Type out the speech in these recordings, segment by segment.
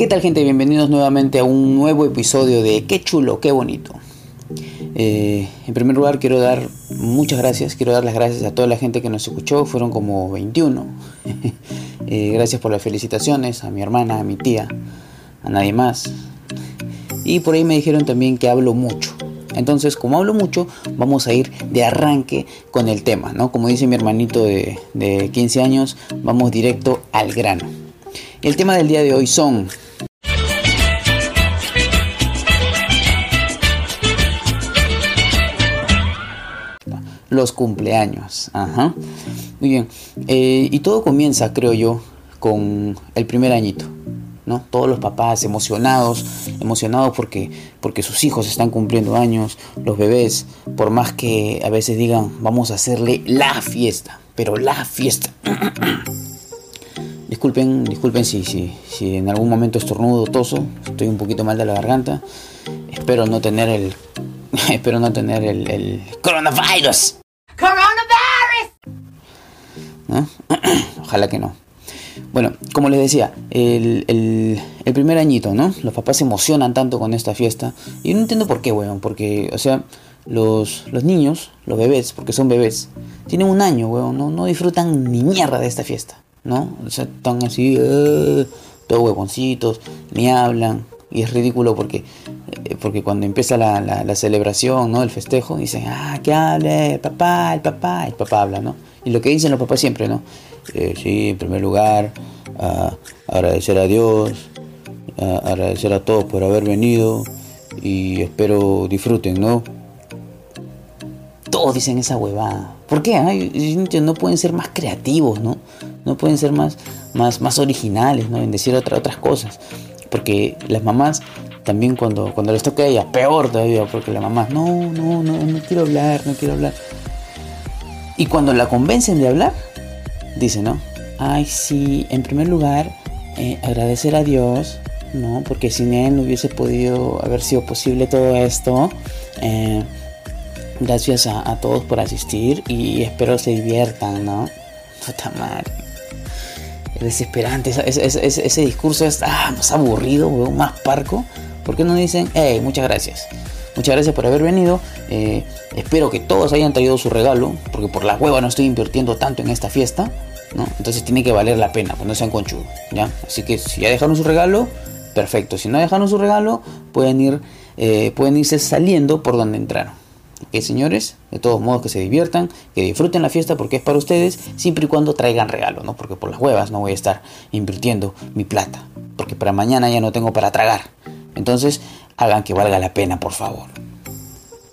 ¿Qué tal gente? Bienvenidos nuevamente a un nuevo episodio de Qué chulo, qué bonito. Eh, en primer lugar quiero dar muchas gracias, quiero dar las gracias a toda la gente que nos escuchó, fueron como 21. Eh, gracias por las felicitaciones a mi hermana, a mi tía, a nadie más. Y por ahí me dijeron también que hablo mucho. Entonces, como hablo mucho, vamos a ir de arranque con el tema, ¿no? Como dice mi hermanito de, de 15 años, vamos directo al grano. El tema del día de hoy son los cumpleaños. Ajá. Muy bien. Eh, y todo comienza, creo yo, con el primer añito. ¿no? Todos los papás emocionados, emocionados porque, porque sus hijos están cumpliendo años, los bebés, por más que a veces digan, vamos a hacerle la fiesta, pero la fiesta. disculpen, disculpen si, si, si en algún momento estornudo, toso, estoy un poquito mal de la garganta. Espero no tener el espero no tener el, el coronavirus. Ojalá que no. Bueno, como les decía, el, el, primer añito, ¿no? Los papás se emocionan tanto con esta fiesta. Y no entiendo por qué, weón. Porque, o sea, los, los niños, los bebés, porque son bebés, tienen un año, weón. No, no disfrutan ni mierda de esta fiesta, ¿no? O sea, están así, uh, todos huevoncitos, ni hablan. Y es ridículo porque, eh, porque cuando empieza la, la, celebración, ¿no? El festejo, dicen, ah, que hable, el papá, el papá, el papá habla, ¿no? Y lo que dicen los papás siempre, ¿no? Eh, sí, en primer lugar, agradecer a Dios, agradecer a todos por haber venido y espero disfruten, ¿no? Todos dicen esa huevada. ¿Por qué? no pueden ser más creativos, ¿no? No pueden ser más, más, más originales, ¿no? En decir otra, otras cosas. Porque las mamás también cuando, cuando les toca a ella, peor todavía, porque la mamá, no, no, no, no quiero hablar, no quiero hablar. Y cuando la convencen de hablar, dice, ¿no? Ay, sí, en primer lugar, eh, agradecer a Dios, ¿no? Porque sin Él no hubiese podido haber sido posible todo esto. Eh, gracias a, todos por asistir y espero se diviertan, ¿no? Puta madre. Es desesperante, ese, ese, discurso es ah, más aburrido, más parco. ¿Por qué no dicen, hey, muchas gracias? Muchas gracias por haber venido. Eh, espero que todos hayan traído su regalo, porque por la hueva no estoy invirtiendo tanto en esta fiesta. ¿no? Entonces tiene que valer la pena, pues no sean conchudos. ¿ya? Así que si ya dejaron su regalo, perfecto. Si no dejaron su regalo, pueden, ir, eh, pueden irse saliendo por donde entraron. Que señores, de todos modos que se diviertan, que disfruten la fiesta porque es para ustedes, siempre y cuando traigan regalo, ¿no? Porque por las huevas no voy a estar invirtiendo mi plata, porque para mañana ya no tengo para tragar. Entonces, hagan que valga la pena, por favor.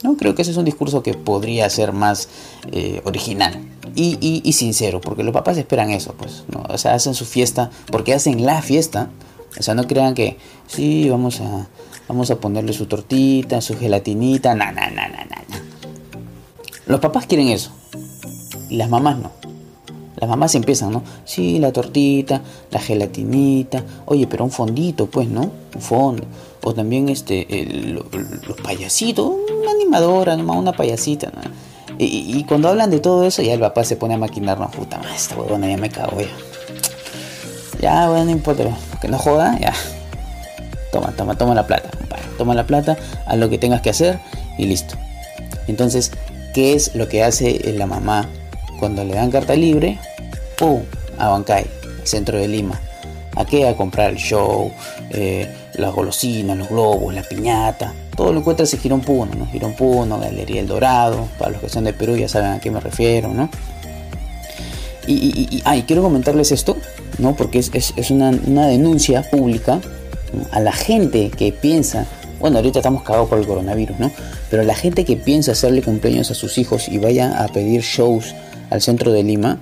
No, creo que ese es un discurso que podría ser más eh, original y, sincero, porque los papás esperan eso, pues, ¿no? o sea, hacen su fiesta, porque hacen la fiesta, o sea, no crean que, sí, vamos a, vamos a ponerle su tortita, su gelatinita, na, na, na, na, na. Los papás quieren eso, y las mamás no. Las mamás empiezan, ¿no? Sí, la tortita, la gelatinita, oye, pero un fondito, pues, ¿no? Un fondo. O también este, los payasitos, una animadora, nomás una payasita, ¿no? Y, cuando hablan de todo eso, ya el papá se pone a maquinar, no, puta madre, esta huevona ya me cago, ya. Ya, bueno, no importa, que no joda, ya. Toma, toma, toma la plata, Toma la plata, haz lo que tengas que hacer y listo. Entonces, ¿qué es lo que hace la mamá cuando le dan carta libre? ¡Pum! A Bancay, centro de Lima. ¿A qué? A comprar el show, eh, las golosinas, los globos, la piñata. Todo lo encuentras en Girón Puno, ¿no? Girón Puno, Galería El Dorado. Para los que son de Perú ya saben a qué me refiero, ¿no? Y, y, quiero comentarles esto, ¿no? Porque es, es, una, una, denuncia pública a la gente que piensa, bueno, ahorita estamos cagados por el coronavirus, ¿no? Pero la gente que piensa hacerle cumpleaños a sus hijos y vaya a pedir shows al centro de Lima,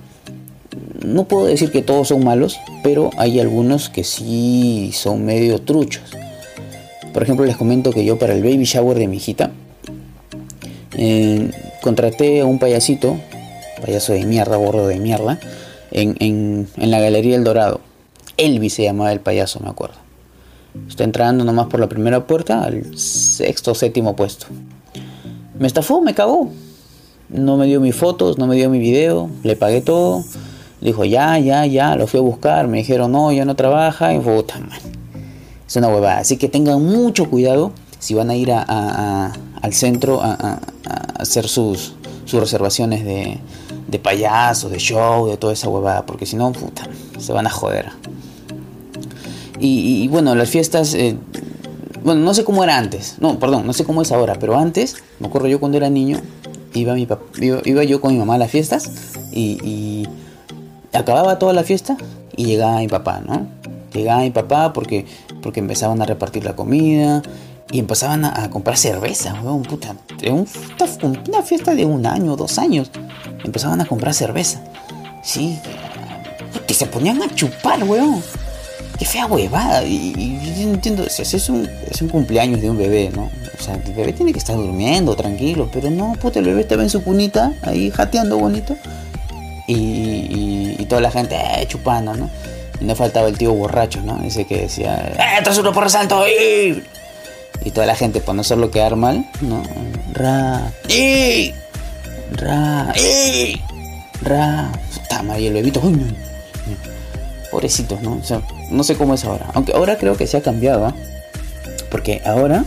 no puedo decir que todos son malos, pero hay algunos que sí son medio truchos. Por ejemplo, les comento que yo para el baby shower de mi hijita contraté a un payasito, payaso de mierda, gordo de mierda, en, la Galería El Dorado. Elvis se llamaba el payaso, me acuerdo. Está entrando nomás por la primera puerta al sexto o séptimo puesto. Me estafó, me cagó. No me dio mis fotos, no me dio mi video, le pagué todo Dijo, ya, ya, ya, lo fui a buscar. Me dijeron, no, ya no trabaja. Y puta, man. Es una huevada. Así que tengan mucho cuidado si van a ir al centro a, hacer sus, sus reservaciones de, de payaso, de show, de toda esa huevada. Porque si no, puta, se van a joder. Y, bueno, las fiestas... Eh, bueno, no sé cómo era antes. No, perdón, no sé cómo es ahora. Pero antes, me acuerdo yo cuando era niño, iba, mi iba, yo con mi mamá a las fiestas y, acababa toda la fiesta y llegaba mi papá, ¿no? Llegaba mi papá porque, porque empezaban a repartir la comida y empezaban a, comprar cerveza, weón, puta. una fiesta de un año, dos años. Empezaban a comprar cerveza. Sí. Y se ponían a chupar, weón. Qué fea huevada. Y, yo entiendo, es, un, cumpleaños de un bebé, ¿no? O sea, el bebé tiene que estar durmiendo, tranquilo. Pero no, puta, el bebé estaba en su cunita, ahí jateando bonito. Y, toda la gente eh, chupando, ¿no? Y no faltaba el tío borracho, ¿no? Ese que decía, ¡eh, esto es uno por resalto! Y, y toda la gente, por no hacerlo quedar mal, ¿no? Ra, y, ra, y, ra. Puta madre, el bebito, uy, Pobrecitos, ¿no? O sea, no sé cómo es ahora. Aunque ahora creo que se ha cambiado, ¿ah? Porque ahora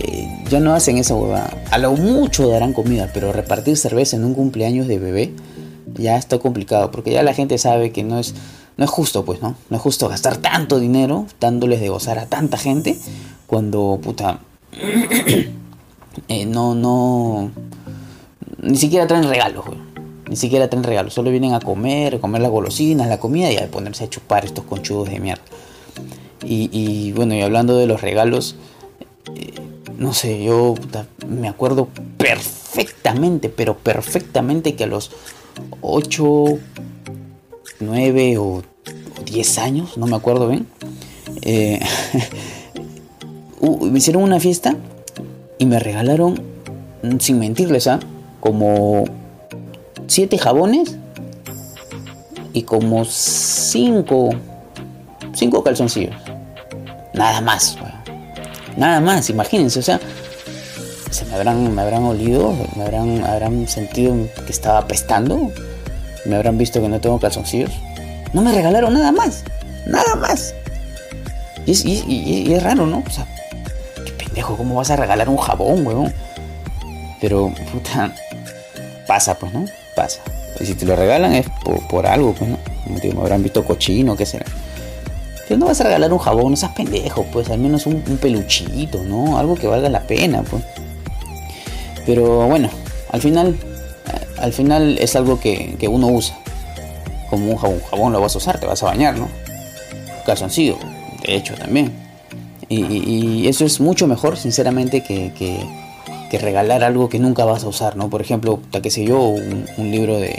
eh, ya no hacen esa huevada. A lo mucho darán comida, pero repartir cerveza en un cumpleaños de bebé ya está complicado. Porque ya la gente sabe que no es, no es justo, pues, ¿no? No es justo gastar tanto dinero dándoles de gozar a tanta gente cuando, puta, eh, no, no, ni siquiera traen regalos, Ni siquiera traen regalos, solo vienen a comer, comer las golosinas, la comida y a ponerse a chupar estos conchudos de mierda. Y, bueno, y hablando de los regalos, eh, no sé, yo me acuerdo perfectamente, pero perfectamente que a los 8, 9 o 10 años, no me acuerdo bien, eh, me hicieron una fiesta y me regalaron, sin mentirles, ¿ah? como 7 jabones y como 5 5 calzoncillos. Nada más, Nada más, imagínense, o sea, se me habrán, me habrán olido, me habrán, habrán sentido que estaba apestando, me habrán visto que no tengo calzoncillos. No me regalaron nada más, nada más. Y es, y, es raro, ¿no? O sea, qué pendejo, ¿cómo vas a regalar un jabón, weón? Pero, puta, pasa, pues, ¿no? Pasa. Y si te lo regalan es por, algo, pues, ¿no? me habrán visto cochino, qué será. Pero no vas a regalar un jabón, no seas pendejo, pues, al menos un, peluchito, ¿no? Algo que valga la pena, pues. Pero bueno, al final, al final es algo que, uno usa. Como un jabón, jabón lo vas a usar, te vas a bañar, ¿no? Calzoncillo, de hecho, también. Y, eso es mucho mejor, sinceramente, que, regalar algo que nunca vas a usar, ¿no? Por ejemplo, qué sé yo, un libro de,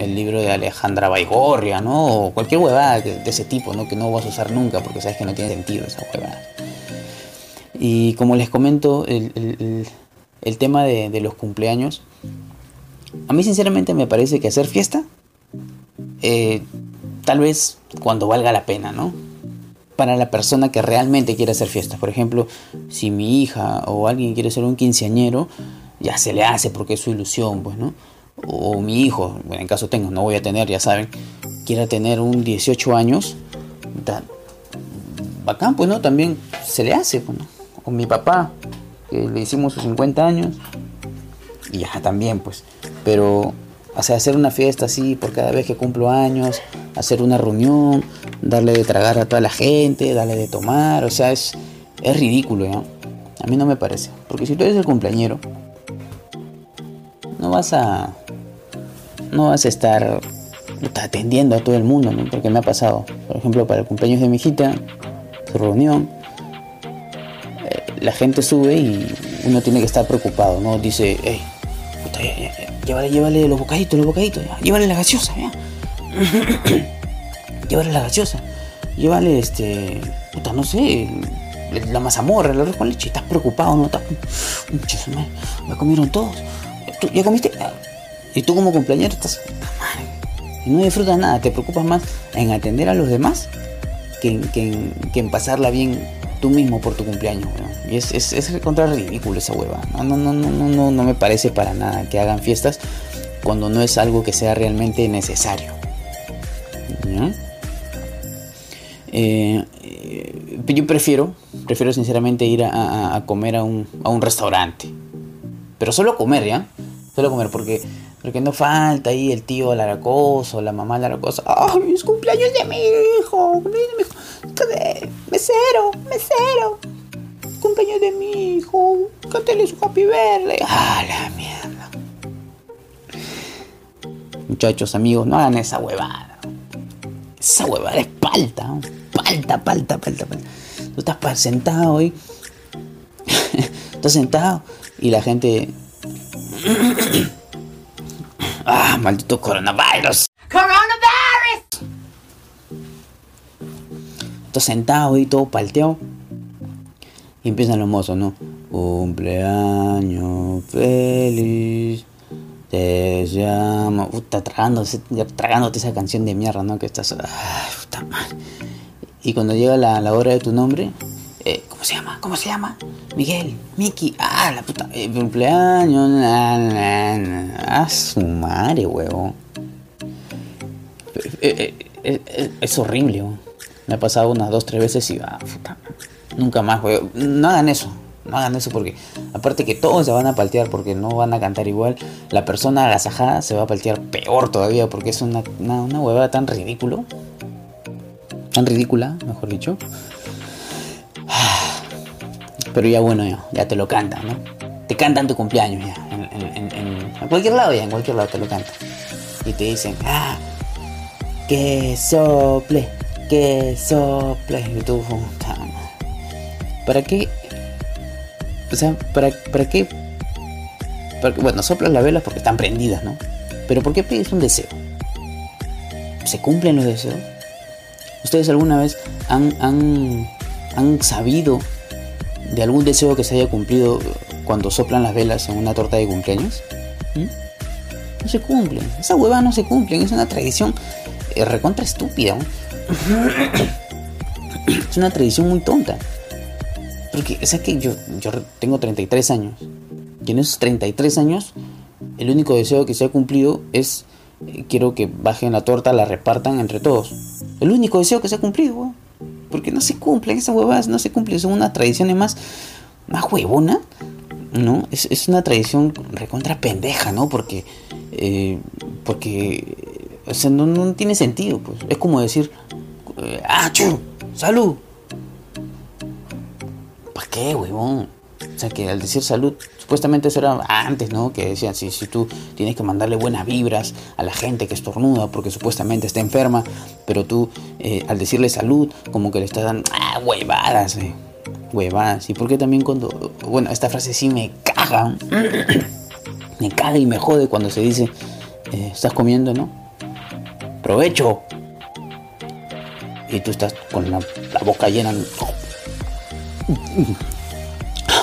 el libro de Alejandra Baigorria, ¿no? O cualquier huevada de, ese tipo, ¿no? Que no vas a usar nunca porque sabes que no tiene sentido esa huevada. Y como les comento, el, tema de, los cumpleaños, a mí sinceramente me parece que hacer fiesta, eh, tal vez cuando valga la pena, ¿no? Para la persona que realmente quiere hacer fiesta. Por ejemplo, si mi hija o alguien quiere ser un quinceañero, ya se le hace porque es su ilusión, pues, ¿no? o mi hijo, en caso tengo, no voy a tener, ya saben, quiera tener un 18 años, bacán, pues no, también se le hace, pues, ¿no? O mi papá, que le hicimos sus 50 años, y ya también, pues, pero hacer una fiesta así por cada vez que cumplo años, hacer una reunión, darle de tragar a toda la gente, darle de tomar, o sea, es, es ridículo, ¿no? A mí no me parece, porque si tú eres el cumpleañero, no vas a no vas a estar atendiendo a todo el mundo, ¿no? Porque me ha pasado, por ejemplo, para el cumpleaños de mi hijita, su reunión, eh, la gente sube y uno tiene que estar preocupado, ¿no? Dice, hey, puta, llévale, llévale los bocaditos, los bocaditos, llévale la gaseosa, ya. llévale la gaseosa, llévale este, puta, no sé, la mazamorra, el arroz con leche, estás preocupado, ¿no? Estás, me comieron todos. ¿Tú ya comiste? Y tú como cumpleañero estás... Y no disfrutas nada, te preocupas más en atender a los demás que en, pasarla bien tú mismo por tu cumpleaños. Y es, es, es contra ridículo esa hueva. No, no, no, no, no, no me parece para nada que hagan fiestas cuando no es algo que sea realmente necesario. Eh, yo prefiero, prefiero sinceramente ir a, comer a un, a un restaurante. Pero solo comer, ¿ya? Solo comer, porque, porque no falta ahí el tío Laracoso, la mamá Laracoso. ¡Ay, es cumpleaños de mi hijo! ¡Cumpleaños de mi hijo! ¡Mesero! ¡Mesero! ¡Cumpleaños de mi hijo! ¡Cántale su happy verde! ¡Ah, la mierda! Muchachos, amigos, no hagan esa huevada. Esa huevada es palta. Palta, palta, palta, palta. Tú estás sentado y... estás sentado y la gente ah, maldito coronavirus. Coronavirus. Estoy sentado y todo palteado. Y empiezan los mozos, ¿no? Cumpleaños feliz. Te llamo. Puta, tragándote, tragándote esa canción de mierda, ¿no? Que estás. Ay, puta madre. Y cuando llega la, hora de tu nombre, eh, ¿Cómo se llama? ¿Cómo se llama? Miguel, Miki, ah, la puta, el cumpleaños, ah, su madre, huevo. Eh, eh, es horrible, Me ha pasado unas dos, tres veces y, ah, puta, nunca más, huevo. No hagan eso, no hagan eso porque, aparte que todos se van a paltear porque no van a cantar igual, la persona agasajada se va a paltear peor todavía porque es una, una, una huevada tan ridículo. Tan ridícula, mejor dicho. Pero ya bueno, ya, ya te lo cantan, ¿no? Te cantan tu cumpleaños ya. En, cualquier lado ya, en cualquier lado te lo cantan. Y te dicen, ah, que sople, que sople. Y tú, ¿para qué? O sea, ¿para, para qué? bueno, soplas las velas porque están prendidas, ¿no? Pero ¿por qué pides un deseo? ¿Se cumplen los deseos? ¿Ustedes alguna vez han, han, han sabido de algún deseo que se haya cumplido cuando soplan las velas en una torta de cumpleaños? ¿Mm? No se cumplen. Esa hueva no se cumplen. Es una tradición eh, recontra estúpida. es una tradición muy tonta. Porque, o sea que yo, yo tengo 33 años. Y en esos 33 años, el único deseo que se ha cumplido es eh, quiero que bajen la torta, la repartan entre todos. El único deseo que se ha cumplido, porque no se cumplen, esas huevadas no se cumplen, son una tradición más, más huevona, ¿no? Es, una tradición recontra pendeja, ¿no? Porque, eh, porque, o sea, no, tiene sentido, pues. Es como decir, eh, ¡ah, chu! ¡Salud! ¿Para qué, huevón? O sea, que al decir salud, supuestamente eso era antes, ¿no? Que decían, si, si tú tienes que mandarle buenas vibras a la gente que estornuda porque supuestamente está enferma, pero tú eh, al decirle salud, como que le estás dando, ah, huevadas, eh, huevadas. ¿Y por qué también cuando, bueno, esta frase sí me caga, me caga y me jode cuando se dice, eh, estás comiendo, ¿no? Provecho. Y tú estás con la boca llena.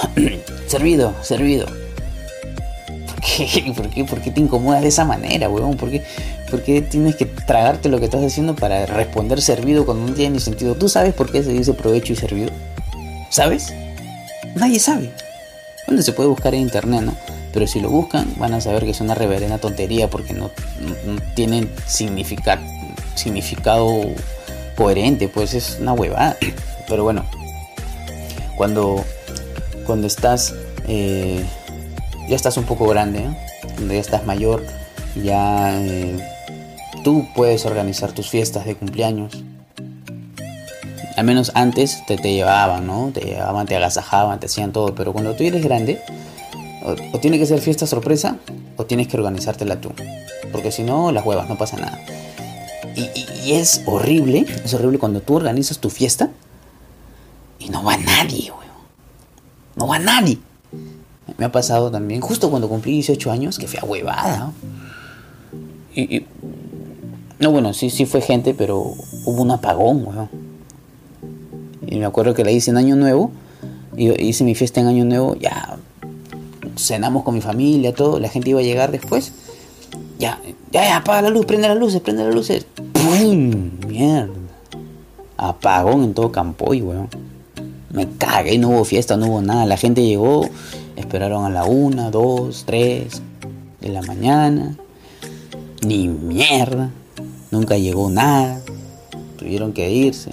servido, servido. ¿Por qué? ¿Por qué? ¿Por qué te incomodas de esa manera, weón? ¿Por qué, tienes que tragarte lo que estás haciendo para responder servido cuando no tiene ni sentido? ¿Tú sabes por qué se dice provecho y servido? ¿Sabes? Nadie sabe. Bueno, se puede buscar en internet, ¿no? Pero si lo buscan, van a saber que es una reverenda tontería porque no, no significado, significado coherente, pues es una huevada. Pero bueno, cuando cuando estás, eh, ya estás un poco grande, cuando ya estás mayor, ya eh, tú puedes organizar tus fiestas de cumpleaños. Al menos antes te, te llevaban, ¿no? Te llevaban, te agasajaban, te hacían todo, pero cuando tú eres grande, o, tiene que ser fiesta sorpresa, o tienes que organizártela tú. Porque si no, las huevas, no pasa nada. Y, es horrible, es horrible cuando tú organizas tu fiesta y no va nadie, güey. No va nadie. Me ha pasado también, justo cuando cumplí 18 años, que fue a huevada. Y, no, bueno, sí, sí fue gente, pero hubo un apagón, weón. Y me acuerdo que la hice en Año Nuevo. Y hice mi fiesta en Año Nuevo. Ya cenamos con mi familia, todo. La gente iba a llegar después. Ya, ya, ya, apaga la luz, prende las luces, prende las luces. ¡Pum! Mierda. Apagón en todo Campoy, weón. Me cagué, no hubo fiesta, no hubo nada. La gente llegó, esperaron a la una, dos, tres de la mañana. Ni mierda. Nunca llegó nada. Tuvieron que irse.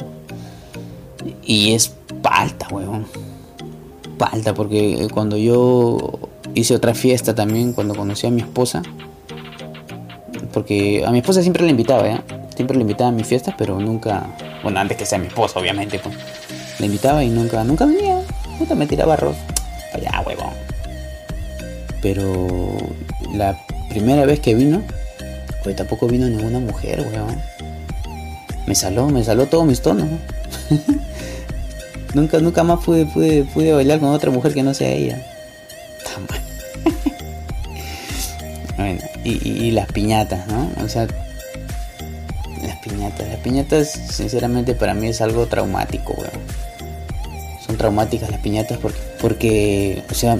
Y es Falta, weón. Falta, porque cuando yo hice otra fiesta también, cuando conocí a mi esposa, porque a mi esposa siempre la invitaba, ¿ya? Siempre la invitaba a mis fiestas, pero nunca, bueno, antes que sea mi esposa, obviamente, pues, la invitaba y nunca, nunca venía, nunca me tiraba arroz. Allá, huevón. Pero la primera vez que vino, pues tampoco vino ninguna mujer, weón. Me saló, me saló todos mis tonos. nunca, nunca más pude, pude, pude bailar con otra mujer que no sea ella. bueno, y, y, las piñatas, ¿no? O sea, las piñatas. Las piñatas, sinceramente, para mí es algo traumático, weón. Traumáticas las piñatas porque, porque o sea,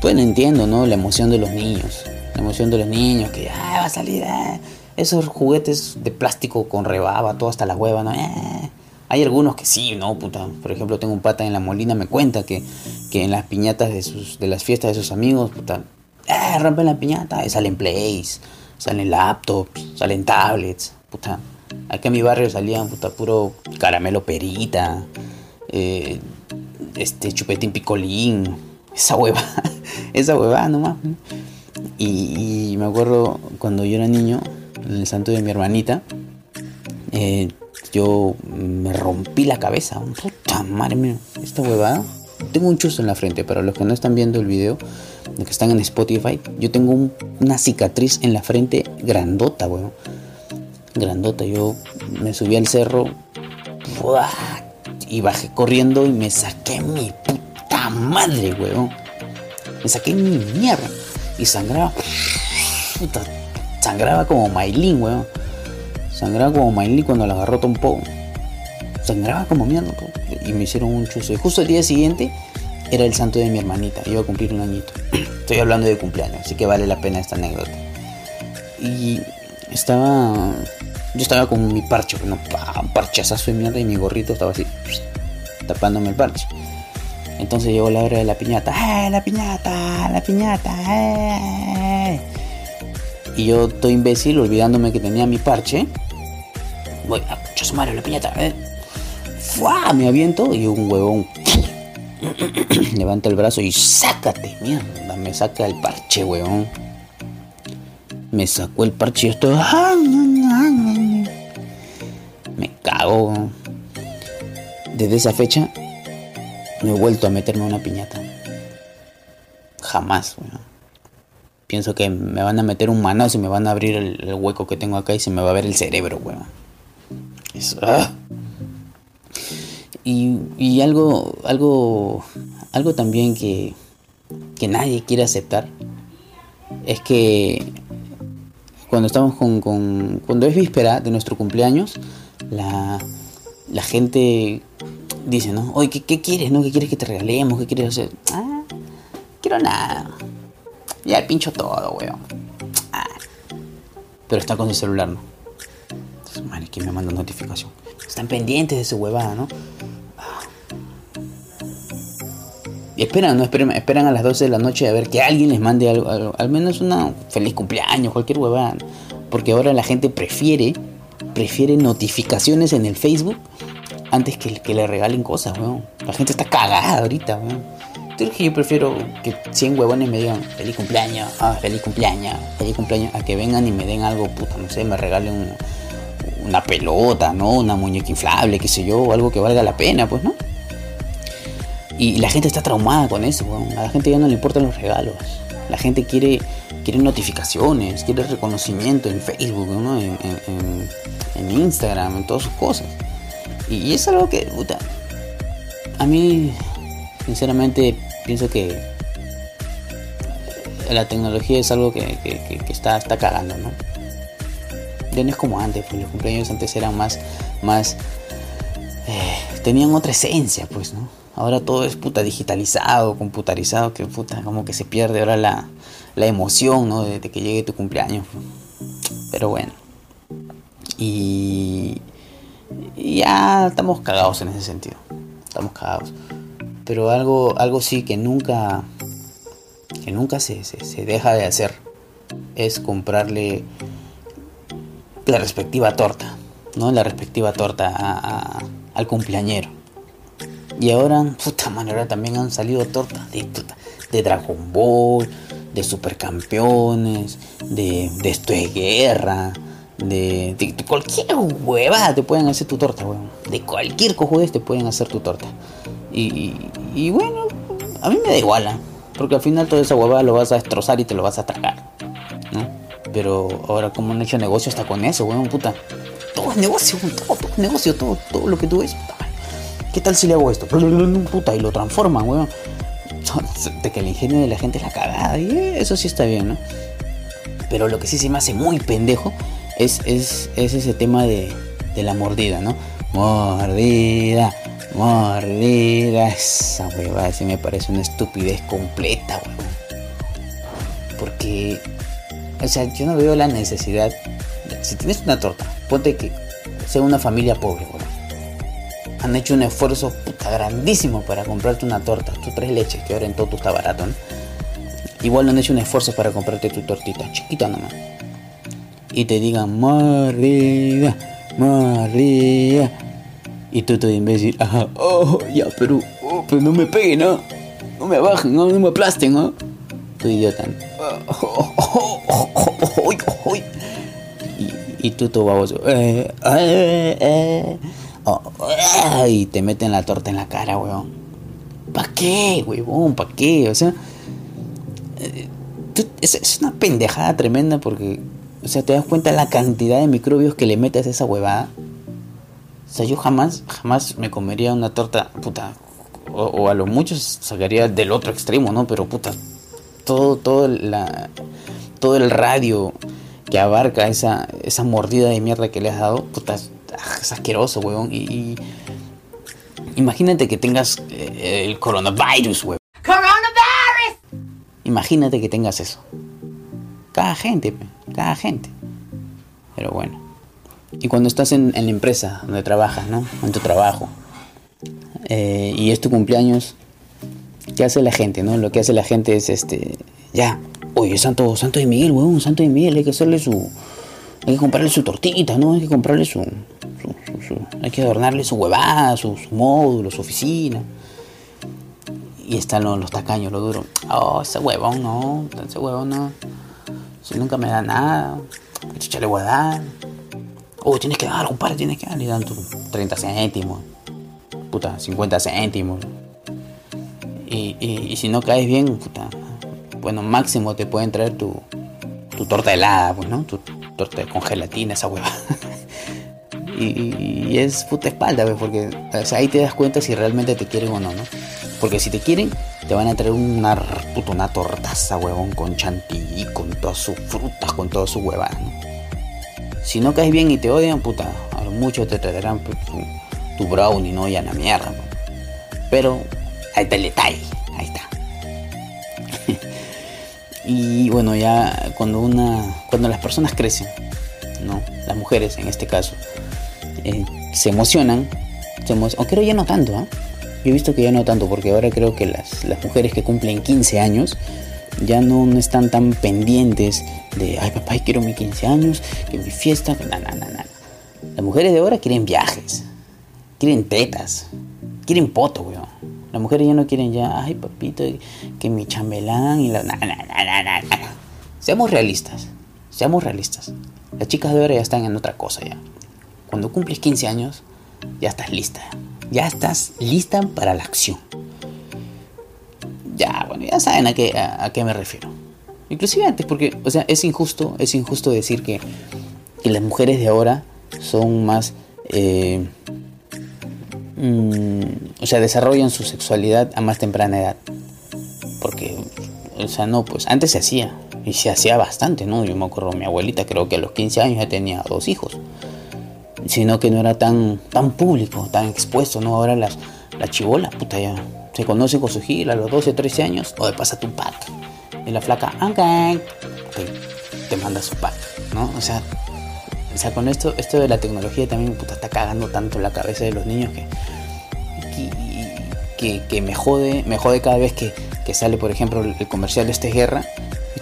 pues entiendo, ¿no? La emoción de los niños. La emoción de los niños, que ah, va a salir ah, esos juguetes de plástico con rebaba, todo hasta la hueva, ¿no? Eh. Hay algunos que sí, ¿no? Puta. Por ejemplo, tengo un pata en la molina, me cuenta que, que en las piñatas de, sus, de las fiestas de sus amigos, puta, eh, rompen la piñata, y salen plays, salen laptops, salen tablets, puta. Aquí en mi barrio salían, puta, puro caramelo perita, eh, este chupetín picolín, esa hueva, esa hueva nomás. Y, me acuerdo cuando yo era niño, en el santo de mi hermanita, eh, yo me rompí la cabeza. Puta madre mía, esta huevada. Tengo un chuzo en la frente, para los que no están viendo el video, de que están en Spotify, yo tengo una cicatriz en la frente grandota, weón. Grandota, yo me subí al cerro y bajé corriendo y me saqué mi puta madre, weón. Me saqué mi mierda. Y sangraba. sangraba como Mailín, weón. Sangraba como Mailín cuando la agarró poco Sangraba como mierda. Y me hicieron un chuzo. Y justo el día siguiente era el santo de mi hermanita. Iba a cumplir un añito. Estoy hablando de cumpleaños, así que vale la pena esta anécdota. Y estaba. Yo estaba con mi parche, un parchazazo de mierda y mi gorrito estaba así, tapándome el parche. Entonces llegó la hora de la piñata. ¡Eh, la piñata! ¡La piñata! ¡Eh! Y yo, todo imbécil, olvidándome que tenía mi parche. Voy a su madre, la piñata. ¿eh? ¡Fua! Me aviento y un huevón levanta el brazo y sácate, mierda. Me saca el parche, huevón. Me sacó el parche y esto. Me cago. Desde esa fecha no he vuelto a meterme una piñata. Jamás. Pienso que me van a meter un manazo y me van a abrir el, hueco que tengo acá y se me va a ver el cerebro, weón. ¡ah! Y, y, algo, algo, algo también que, que nadie quiere aceptar es que cuando estamos con, con, cuando es víspera de nuestro cumpleaños, la, la gente dice, ¿no? Oye, ¿qué, quieres, no? ¿Qué quieres que te regalemos? ¿Qué quieres hacer? Ah, quiero nada. Ya pincho todo, weón. Ah. Pero está con su celular, ¿no? Entonces, man, ¿quién me manda notificación? Están pendientes de su huevada, ¿no? Y esperan, ¿no? Esperan, esperan a las 12 de la noche a ver que alguien les mande algo, al menos una feliz cumpleaños, cualquier huevada. Porque ahora la gente prefiere, prefiere notificaciones en el Facebook antes que, que le regalen cosas, weón. La gente está cagada ahorita, weón. Entonces que yo prefiero que 100 huevones me digan feliz cumpleaños, ah, feliz cumpleaños, feliz cumpleaños, a que vengan y me den algo, puta, no sé, me regalen una pelota, ¿no? Una muñeca inflable, qué sé yo, algo que valga la pena, pues, ¿no? Y la gente está traumada con eso, weón. A la gente ya no le importan los regalos. La gente quiere, quiere notificaciones, quiere reconocimiento en Facebook, en Instagram, en todas sus cosas. Y es algo que, puta, a mí, sinceramente, pienso que la tecnología es algo que, está, está cagando, ¿no? Ya no es como antes, pues los cumpleaños antes eran más, más, eh, tenían otra esencia, pues, ¿no? Ahora todo es puta digitalizado, computarizado, que puta, como que se pierde ahora la, la emoción, ¿no? De, que llegue tu cumpleaños. Pero bueno. Y ya estamos cagados en ese sentido. Estamos cagados. Pero algo, algo sí que nunca, que nunca se, se, deja de hacer es comprarle la respectiva torta, ¿no? La respectiva torta al cumpleañero. Y ahora, puta madre, ahora también han salido tortas de, de Dragon Ball, de supercampeones, de, de esto es guerra, de, de, cualquier huevada te pueden hacer tu torta, weón. De cualquier cojudez te pueden hacer tu torta. Y, y, bueno, a mí me da igual, ¿eh? porque al final toda esa huevada lo vas a destrozar y te lo vas a tragar, ¿no? Pero ahora como han hecho negocio hasta con eso, weón, puta. Todo es negocio, todo, todo es negocio, todo, todo lo que tú ves. ¿Qué tal si le hago esto? Puta, y lo transforman, weón. De que el ingenio de la gente es la cagada. Y eso sí está bien, ¿no? Pero lo que sí se me hace muy pendejo es, es, es ese tema de, de la mordida, ¿no? Mordida, mordida. Esa huevada sí me parece una estupidez completa, weón. Porque, o sea, yo no veo la necesidad. Si tienes una torta, ponte que sea una familia pobre, weón han hecho un esfuerzo grandísimo para comprarte una torta, tus tres leches, que ahora en todo está barato, ¿no? Igual han hecho un esfuerzo para comprarte tu tortita, chiquita nomás. Y te digan, María, María. Y tú te imbécil, ajá, oh, ya, pero, oh, pero no me peguen, ¿no? No me bajen, no, no me aplasten, ¿no? Tu idiota. Y, y tú, tu baboso, eh, eh, eh. Oh, y te meten la torta en la cara, weón. ¿Para qué, weón? ¿Para qué? O sea, eh, es, una pendejada tremenda porque, o sea, te das cuenta la cantidad de microbios que le metes a esa huevada. O sea, yo jamás, jamás me comería una torta, puta, o, a lo mucho sacaría del otro extremo, ¿no? Pero, puta, todo, todo, la, todo el radio que abarca esa, esa mordida de mierda que le has dado, puta, es asqueroso, weón. Y, imagínate que tengas eh, el coronavirus, weón. ¡Coronavirus! Imagínate que tengas eso. Cada gente, cada gente. Pero bueno. Y cuando estás en, la empresa donde trabajas, ¿no? En tu trabajo. Eh, y es tu cumpleaños. ¿Qué hace la gente, no? Lo que hace la gente es este. Ya. Oye, Santo, Santo de Miguel, weón. Santo de Miguel, hay que hacerle su. Hay que comprarle su tortita, ¿no? Hay que comprarle su, hay que adornarle su huevada, su, módulo, su oficina. Y están los, tacaños, lo duro. Oh, ese huevón no, ese huevón no. Si nunca me da nada, chicha le voy a dar. Oh, tienes que dar, compadre, tienes que dar. Y dan 30 céntimos, puta, 50 céntimos. Y, y, si no caes bien, puta, bueno, máximo te pueden traer tu, tu torta helada, pues, ¿no? Tu torta con gelatina, esa hueva. y, es puta espalda, porque ahí te das cuenta si realmente te quieren o no, ¿no? Porque si te quieren, te van a traer una, puta, una tortaza, huevón, con chantilly, con todas sus frutas, con todas sus huevas, ¿no? Si no caes bien y te odian, puta, a lo mucho te traerán pues, tu, brownie, ¿no? Ya la mierda, Pero ahí está el detalle, ahí está. y bueno, ya cuando una, cuando las personas crecen, ¿no? Las mujeres en este caso, eh, se emocionan, se aunque ahora ya no tanto, ¿ah? Yo he visto que ya no tanto, porque ahora creo que las, las mujeres que cumplen 15 años ya no, no, están tan pendientes de, ay papá, quiero mis 15 años, que mi fiesta, que nada, nada, nada. Las mujeres de ahora quieren viajes, quieren tetas, quieren poto, weón. Las mujeres ya no quieren ya, ay papito, que mi chambelán y la... Seamos realistas, seamos realistas. Las chicas de ahora ya están en otra cosa ya. Cuando cumples 15 años, ya estás lista. Ya estás lista para la acción. Ya, bueno, ya saben a qué, a, qué me refiero. Inclusive antes, porque, o sea, es injusto, es injusto decir que, las mujeres de ahora son más... Eh, mm, o sea, desarrollan su sexualidad a más temprana edad. Porque, o sea, no, pues antes se hacía. Y se hacía bastante, ¿no? Yo me acuerdo, mi abuelita creo que a los 15 años ya tenía dos hijos sino que no era tan, tan público, tan expuesto, ¿no? Ahora las, la chibola, puta, ya se conoce con su gira a los 12, 13 años, o de pasa tu pack. Y la flaca, okay, te, manda su pack, ¿no? O sea, o sea, con esto, esto de la tecnología también, puta, está cagando tanto la cabeza de los niños que, que, que, me jode, me jode cada vez que, que sale, por ejemplo, el comercial de este guerra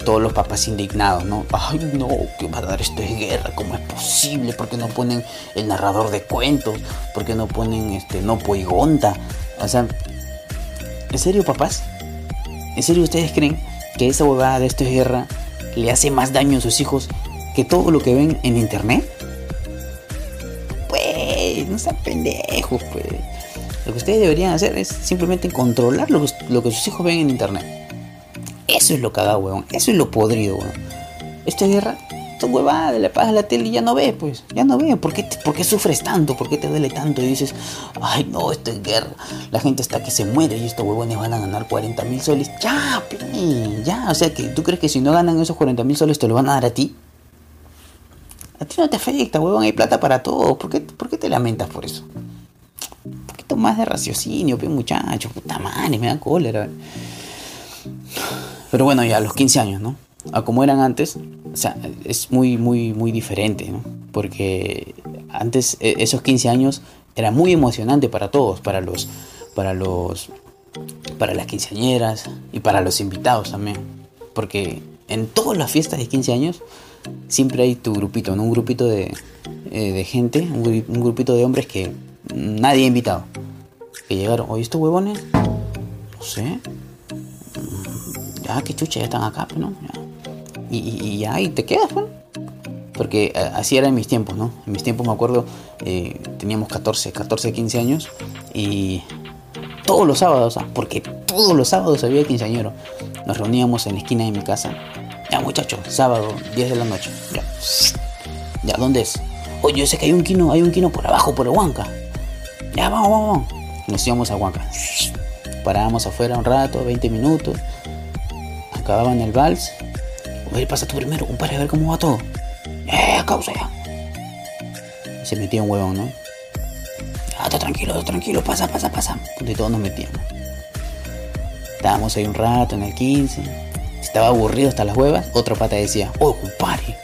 todos los papás indignados, ¿no? Ay, no, ¿qué dar esto de guerra? ¿Cómo es posible? ¿Por qué no ponen el narrador de cuentos? ¿Por qué no ponen este no Poigonta? O sea, ¿en serio, papás? ¿En serio ustedes creen que esa huevada de esto es guerra le hace más daño a sus hijos que todo lo que ven en internet? Pues, no sean pendejos, pues. Lo que ustedes deberían hacer es simplemente controlar lo que sus hijos ven en internet. Eso es lo cagado, weón. Eso es lo podrido, weón. Esta guerra, esta huevada, le pagas la tele y ya no ves, pues. Ya no ves. ¿Por qué, ¿Por qué sufres tanto? ¿Por qué te duele tanto? Y dices, ay, no, esto es guerra. La gente está que se muere y estos huevones van a ganar 40 mil soles. Ya, pe, ya. O sea, que tú crees que si no ganan esos 40 mil soles te lo van a dar a ti. A ti no te afecta, huevón. Hay plata para todo. ¿Por qué, ¿Por qué te lamentas por eso? Un poquito más de raciocinio, pe, muchacho. Puta madre, me da cólera. Pero bueno, ya a los 15 años, ¿no? A como eran antes, o sea, es muy, muy, muy diferente, ¿no? Porque antes, e, esos 15 años, era muy emocionante para todos, para los, para los, para las quinceañeras y para los invitados también. Porque en todas las fiestas de 15 años, siempre hay tu grupito, ¿no? Un grupito de, eh, de gente, un, un, grupito de hombres que nadie ha invitado. Que llegaron, oye, estos huevones, no sé, ah, qué chucha, ya están acá, pues, ¿no? Y, y, ya, y te quedas, pues. Porque eh, así era en mis tiempos, ¿no? En mis tiempos me acuerdo, eh, teníamos 14, 14, 15 años y todos los sábados, ¿ah? porque todos los sábados había quinceañero, nos reuníamos en la esquina de mi casa. Ya, muchachos, sábado, 10 de la noche. Ya, ya ¿dónde es? Oye, yo sé que hay un quino, hay un quino por abajo, por Huanca. Ya, vamos, vamos, vamos. Nos íbamos a Huanca. Parábamos afuera un rato, 20 minutos acababan el vals. Oye, pasa tú primero, compadre, a ver cómo va todo. Eh, causa ya. se metía un huevón, ¿no? Ah, está tranquilo, está tranquilo, pasa, pasa, pasa. Y todos nos metíamos. Estábamos ahí un rato en el 15. estaba aburrido hasta las huevas, otro pata decía, oh, compadre,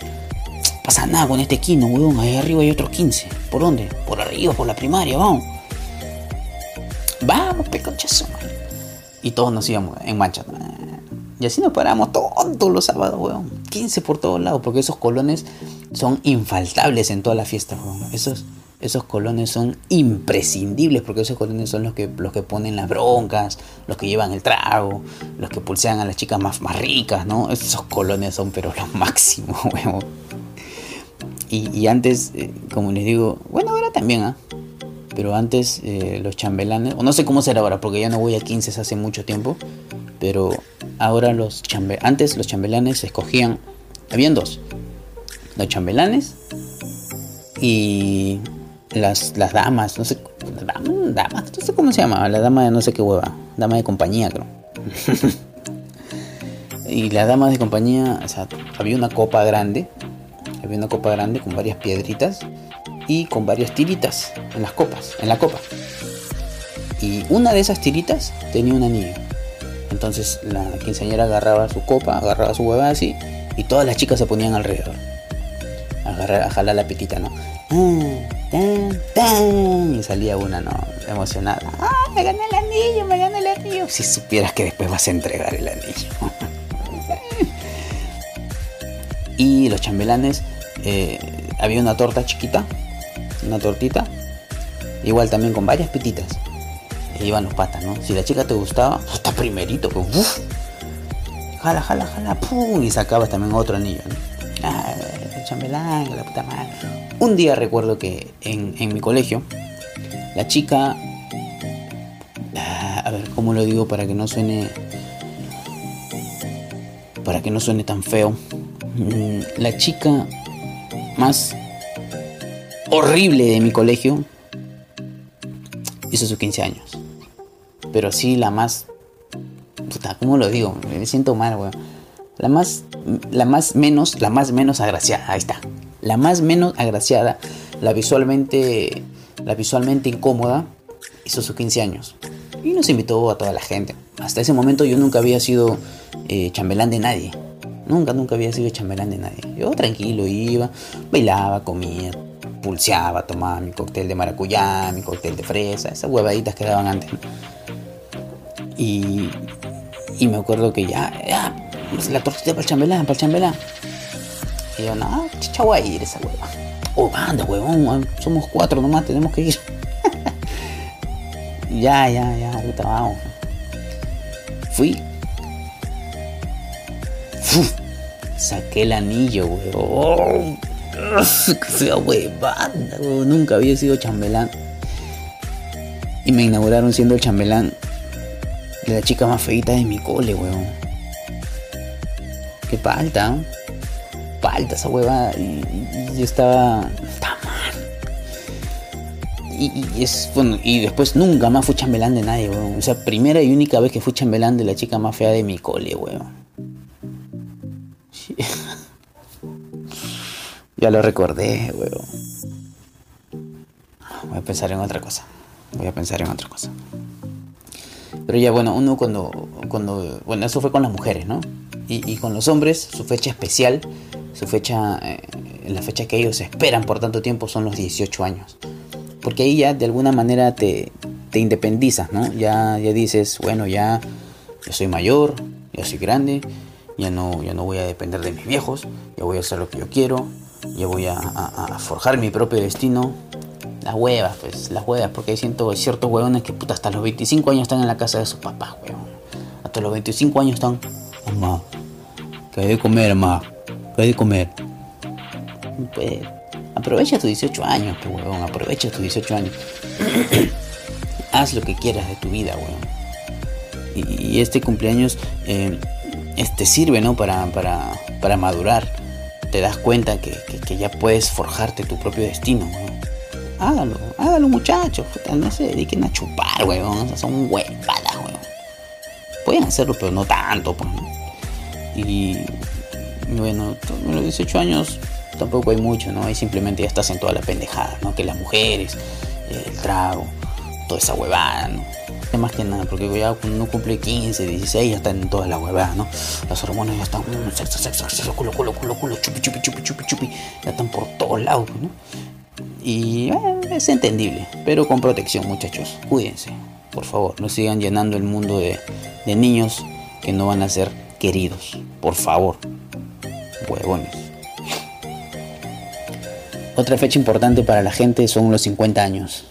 pasa nada con este quino, huevón. Ahí arriba hay otro 15. ¿Por dónde? Por arriba, por la primaria, vamos. Vamos, peconchazo. Y todos nos íbamos en mancha. Y así nos paramos todos los sábados, weón. 15 por todos lados, porque esos colones son infaltables en todas las fiestas, weón. Esos, esos colones son imprescindibles, porque esos colones son los que, los que ponen las broncas, los que llevan el trago, los que pulsean a las chicas más, más ricas, ¿no? Esos colones son, pero lo máximo, weón. Y, antes, eh, como les digo, bueno, ahora también, ¿ah? Pero antes eh, los chambelanes, o no sé cómo será ahora, porque ya no voy a 15 hace mucho tiempo, pero ahora los chambelanes, antes los chambelanes escogían, habían dos, los chambelanes y las, las damas, no sé, damas, no sé cómo se llama, la dama de no sé qué hueva, dama de compañía creo. y las damas de compañía, o sea, había una copa grande, había una copa grande con varias piedritas y con varias tiritas en las copas, en la copa. Y una de esas tiritas tenía un anillo. Entonces la quinceañera agarraba su copa, agarraba su hueva así, y todas las chicas se ponían alrededor. A, jalar la pitita, ¿no? Y salía una, ¿no? Emocionada. ¡Ah, me gané el anillo, me gané el anillo! Si supieras que después vas a entregar el anillo. y los chambelanes, eh, había una torta chiquita, una tortita, igual también con varias pititas iban los patas, ¿no? Si la chica te gustaba, hasta primerito, pues, uf, jala, jala, jala, pum, y sacabas también otro anillo, ¿no? Ah, el chambelán, la puta madre. Un día recuerdo que en, en mi colegio, la chica, a ver, ¿cómo lo digo para que no suene, para que no suene tan feo? Mm, la chica más horrible de mi colegio hizo sus 15 años pero sí la más. Puta, ¿cómo lo digo? Me siento mal, weón. La más, la más menos, la más menos agraciada, ahí está. La más menos agraciada, la visualmente, la visualmente incómoda, hizo sus 15 años. Y nos invitó a toda la gente. Hasta ese momento yo nunca había sido eh, chambelán de nadie. Nunca, nunca había sido chambelán de nadie. Yo tranquilo iba, bailaba, comía, pulseaba, tomaba mi cóctel de maracuyá, mi cóctel de fresa, esas huevaditas que daban antes. Y, y me acuerdo que ya, ya, la tortita para el chambelán, para el chambelán. Y yo, no, chicha ir esa hueva. Oh, banda, huevón, somos cuatro nomás, tenemos que ir. Ya, ya, ya, puta, vamos. Fui. Saqué el anillo, weón. Qué fea huevada. Nunca había sido chambelán. Y me inauguraron siendo el chambelán de la chica más feita de mi cole, weón. Qué falta, Falta esa huevada. Y, yo estaba. Mal. Y, es, bueno, y después nunca más fui chambelán de nadie, weón. O sea, primera y única vez que fui chambelán de la chica más fea de mi cole, weón. ya lo recordé, weón. Voy a pensar en otra cosa. Voy a pensar en otra cosa. Pero ya bueno, uno cuando, cuando, bueno, eso fue con las mujeres, ¿no? Y, con los hombres, su fecha especial, su fecha, eh, la fecha que ellos esperan por tanto tiempo son los 18 años. Porque ahí ya de alguna manera te, te independizas, ¿no? Ya, ya dices, bueno, ya yo soy mayor, ya soy grande, ya no, ya no voy a depender de mis viejos, ya voy a hacer lo que yo quiero, ya voy a, a forjar mi propio destino, las huevas, pues, las huevas, porque hay ciertos, ciertos huevones que puta hasta los 25 años están en la casa de sus papás, huevón. Hasta los 25 años están, mamá, que hay de comer, mamá, que hay de comer. Pues, aprovecha tus 18 años, pues, huevón, aprovecha tus 18 años. Haz lo que quieras de tu vida, huevón. Y, este cumpleaños eh, este sirve, ¿no? Para, para, para madurar. Te das cuenta que, que, ya puedes forjarte tu propio destino, huevón hágalo, hágalo muchachos, no se dediquen a chupar, weón, o sea, son huevadas, weón. Pueden hacerlo, pero no tanto, pues. Y bueno, los 18 años tampoco hay mucho, ¿no? Ahí simplemente ya estás en toda la pendejada, ¿no? Que las mujeres, el trago, toda esa huevada, ¿no? Más que nada, porque ya cuando cumple 15, 16, ya están en todas las huevadas, ¿no? Las hormonas ya están, mm, sexo, sexo, sexo, culo, culo, culo, culo, chupi, chupi, chupi, chupi, chupi, ya están por todos lados, ¿no? Y eh, es entendible, pero con protección muchachos. Cuídense, por favor. No sigan llenando el mundo de, niños que no van a ser queridos. Por favor. Huevones. Otra fecha importante para la gente son los 50 años.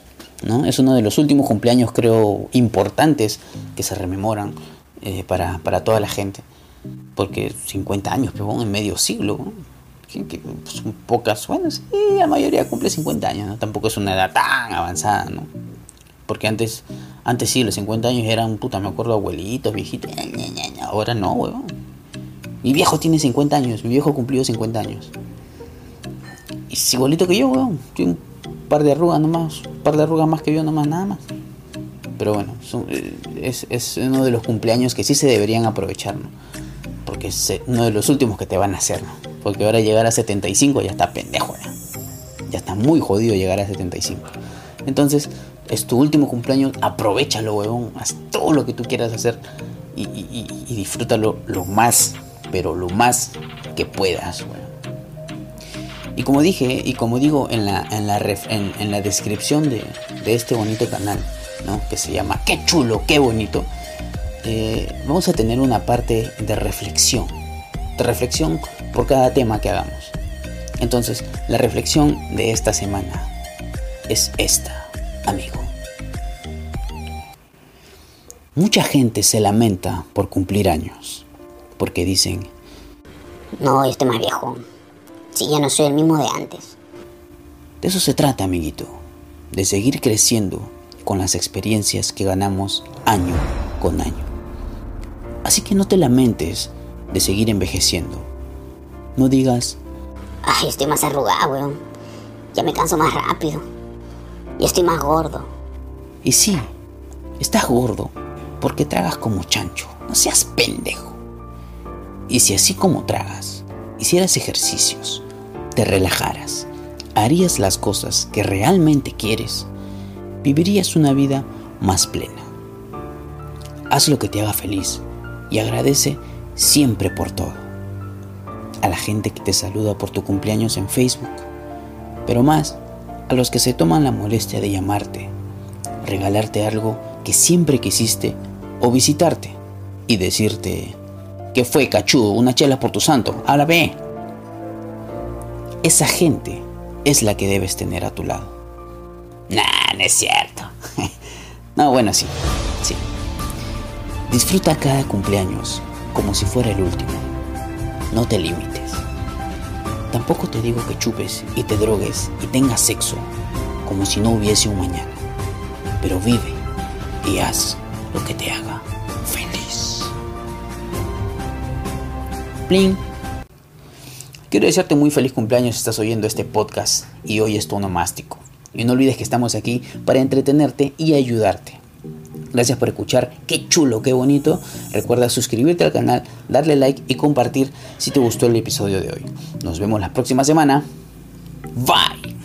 ¿no? Es uno de los últimos cumpleaños, creo, importantes que se rememoran eh, para, toda la gente. Porque 50 años, pero en medio siglo que, pues, pocas, bueno, sí, la mayoría cumple 50 años, ¿no? Tampoco es una edad tan avanzada, ¿no? Porque antes, antes sí, los 50 años eran, puta, me acuerdo, abuelitos, viejitos, ahora no, weón. Mi viejo tiene 50 años, mi viejo cumplió 50 años. Y es igualito que yo, weón. Tiene un par de arrugas nomás, un par de arrugas más que yo nomás, nada más. Pero bueno, eh, es, es uno de los cumpleaños que sí se deberían aprovechar, ¿no? Porque es uno de los últimos que te van a hacer. Porque ahora llegar a 75 ya está pendejo, ya. Está muy jodido llegar a 75. Entonces, es tu último cumpleaños, aprovechalo, weón. Haz todo lo que tú quieras hacer y, disfrútalo lo más, pero lo más que puedas, weón. Y como dije, y como digo en la, en la, en, la descripción de, este bonito canal, ¿no? que se llama Qué chulo, qué bonito, eh, vamos a tener una parte de reflexión. De reflexión por cada tema que hagamos. Entonces, la reflexión de esta semana es esta, amigo. Mucha gente se lamenta por cumplir años, porque dicen, no, estoy más viejo. Si ya no soy el mismo de antes. De eso se trata, amiguito, de seguir creciendo con las experiencias que ganamos año con año. Así que no te lamentes de seguir envejeciendo no digas. Ay, estoy más arrugado, weón. Ya me canso más rápido. Y estoy más gordo. Y sí, estás gordo porque tragas como chancho. No seas pendejo. Y si así como tragas, hicieras ejercicios, te relajaras, harías las cosas que realmente quieres, vivirías una vida más plena. Haz lo que te haga feliz y agradece siempre por todo a la gente que te saluda por tu cumpleaños en Facebook, pero más a los que se toman la molestia de llamarte, regalarte algo que siempre quisiste o visitarte y decirte que fue cachudo, una chela por tu santo, ahora ve. Esa gente es la que debes tener a tu lado. Nah, no es cierto. No, bueno, sí, sí. Disfruta cada cumpleaños como si fuera el último. No te limites. Tampoco te digo que chupes y te drogues y tengas sexo como si no hubiese un mañana. Pero vive y haz lo que te haga feliz. Pling. Quiero desearte muy feliz cumpleaños si estás oyendo este podcast y hoy es tu onomástico. Y no olvides que estamos aquí para entretenerte y ayudarte. Gracias por escuchar, qué chulo, qué bonito. Recuerda suscribirte al canal, darle like y compartir si te gustó el episodio de hoy. Nos vemos la próxima semana. Bye.